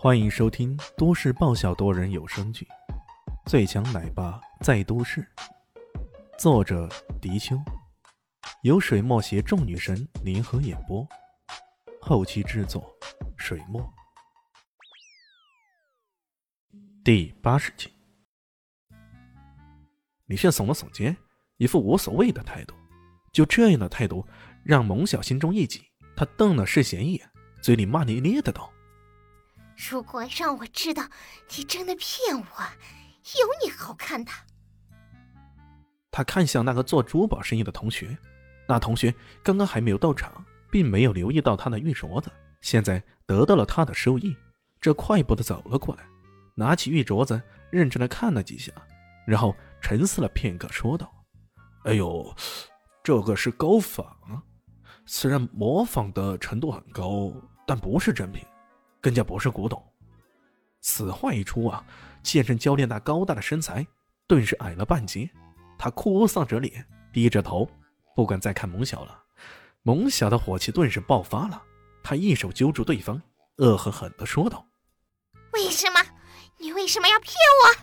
欢迎收听都市爆笑多人有声剧《最强奶爸在都市》，作者：迪秋，由水墨携众女神联合演播，后期制作：水墨。第八十集，李炫耸了耸肩，一副无所谓的态度。就这样的态度，让蒙小心中一紧，他瞪了世贤一眼，嘴里骂咧咧的道。如果让我知道你真的骗我，有你好看的！他看向那个做珠宝生意的同学，那同学刚刚还没有到场，并没有留意到他的玉镯子，现在得到了他的收益，这快步的走了过来，拿起玉镯子，认真的看了几下，然后沉思了片刻，说道：“哎呦，这个是高仿，虽然模仿的程度很高，但不是真品。”更加不是古董。此话一出啊，健身教练那高大的身材顿时矮了半截，他哭丧着脸，低着头，不敢再看蒙小了。蒙小的火气顿时爆发了，他一手揪住对方，恶狠狠地说道：“为什么？你为什么要骗我？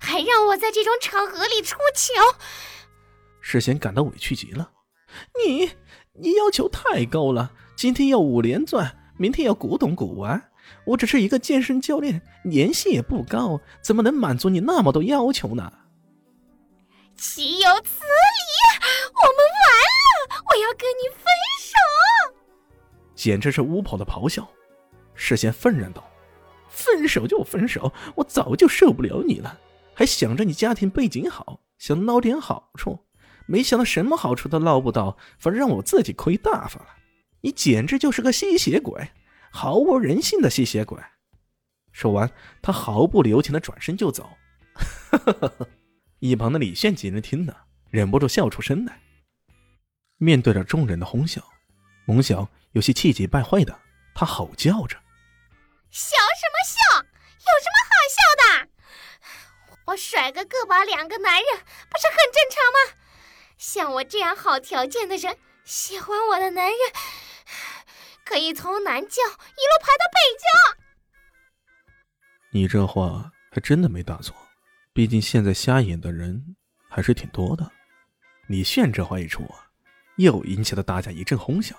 还让我在这种场合里出糗？”世贤感到委屈极了：“你，你要求太高了，今天要五连钻。”明天要古董古玩，我只是一个健身教练，年薪也不高，怎么能满足你那么多要求呢？岂有此理！我们完了，我要跟你分手！简直是巫婆的咆哮。世贤愤然道：“分手就分手，我早就受不了你了，还想着你家庭背景好，想捞点好处，没想到什么好处都捞不到，反而让我自己亏大发了。”你简直就是个吸血鬼，毫无人性的吸血鬼！说完，他毫不留情的转身就走。一旁的李炫几人听了，忍不住笑出声来。面对着众人的哄笑，蒙小有些气急败坏的，他吼叫着：“笑什么笑？有什么好笑的？我甩个个把两个男人，不是很正常吗？像我这样好条件的人，喜欢我的男人。”可以从南郊一路排到北郊。你这话还真的没大错，毕竟现在瞎眼的人还是挺多的。李炫这话一出啊，又引起了大家一阵哄笑。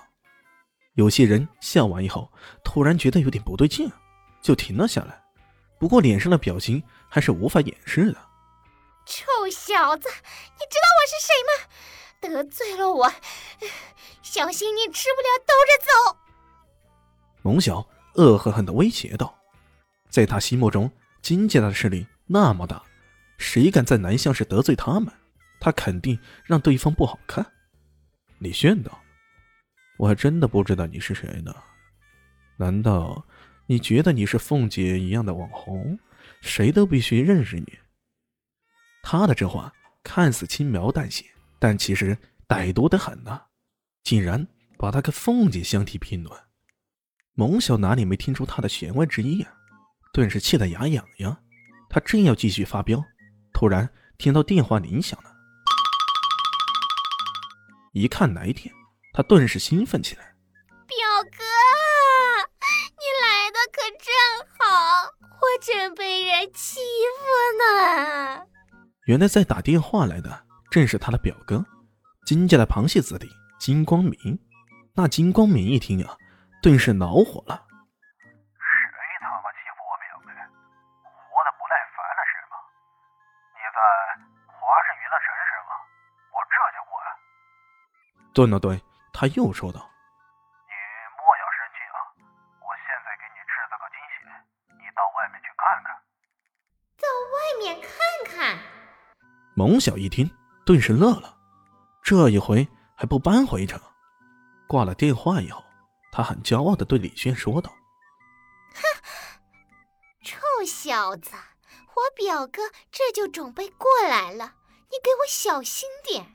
有些人笑完以后，突然觉得有点不对劲，就停了下来。不过脸上的表情还是无法掩饰的。臭小子，你知道我是谁吗？得罪了我，小心你吃不了兜着走。蒙晓恶狠狠的威胁道：“在他心目中，金家的势力那么大，谁敢在南乡市得罪他们，他肯定让对方不好看。”李炫道：“我还真的不知道你是谁呢？难道你觉得你是凤姐一样的网红，谁都必须认识你？”他的这话看似轻描淡写，但其实歹毒的很呐，竟然把他跟凤姐相提并论。蒙小哪里没听出他的弦外之意啊？顿时气得牙痒痒。他正要继续发飙，突然听到电话铃响了。一看来电，他顿时兴奋起来：“表哥，你来的可正好，我正被人欺负呢。”原来在打电话来的正是他的表哥，金家的螃蟹子弟金光明。那金光明一听啊。顿时恼火了，谁他妈欺负我表妹？活得不耐烦了是吗？你在华氏娱乐城是吗？我这就过来。顿了顿，他又说道：“你莫要生气啊！我现在给你制造个惊喜，你到外面去看看。”到外面看看。蒙小一听，顿时乐了，这一回还不搬回一城。挂了电话以后。他很骄傲的对李轩说道：“哼，臭小子，我表哥这就准备过来了，你给我小心点。”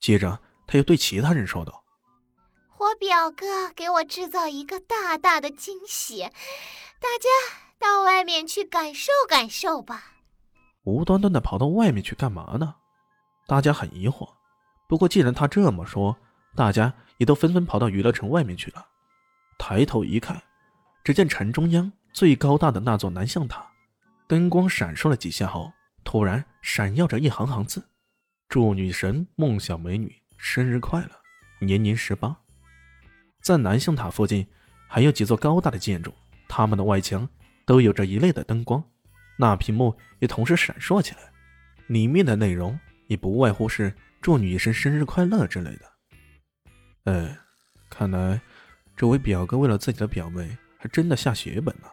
接着他又对其他人说道：“我表哥给我制造一个大大的惊喜，大家到外面去感受感受吧。”无端端的跑到外面去干嘛呢？大家很疑惑。不过既然他这么说，大家。也都纷纷跑到娱乐城外面去了。抬头一看，只见城中央最高大的那座南向塔，灯光闪烁了几下后，突然闪耀着一行行字：“祝女神梦小美女生日快乐，年年十八。”在南向塔附近还有几座高大的建筑，它们的外墙都有着一类的灯光，那屏幕也同时闪烁起来，里面的内容也不外乎是祝女神生日快乐之类的。哎，看来这位表哥为了自己的表妹，还真的下血本了。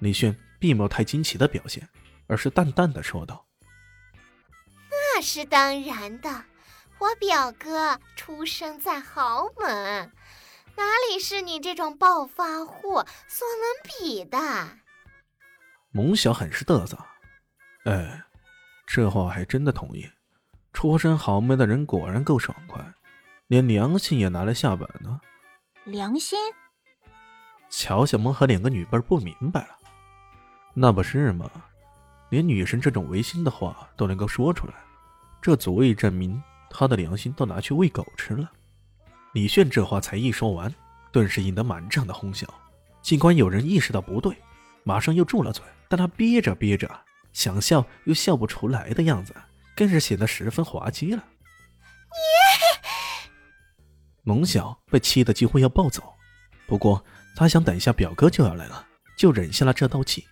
李炫并没有太惊奇的表现，而是淡淡的说道：“那是当然的，我表哥出生在豪门。”哪里是你这种暴发户所能比的？蒙小很是嘚瑟。哎，这话还真的同意。出身豪门的人果然够爽快，连良心也拿来下本呢。良心？乔小萌和两个女伴不明白了。那不是吗？连女神这种违心的话都能够说出来，这足以证明她的良心都拿去喂狗吃了。李炫这话才一说完，顿时引得满场的哄笑。尽管有人意识到不对，马上又住了嘴，但他憋着憋着，想笑又笑不出来的样子，更是显得十分滑稽了。蒙小被气得几乎要暴走，不过他想等一下表哥就要来了，就忍下了这道气。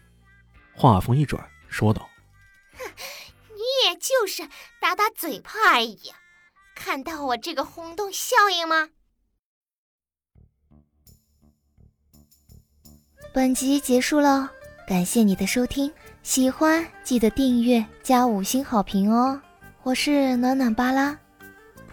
话锋一转，说道：“哼，你也就是打打嘴炮而已。”看到我这个轰动效应吗？本集结束了，感谢你的收听，喜欢记得订阅加五星好评哦！我是暖暖巴拉，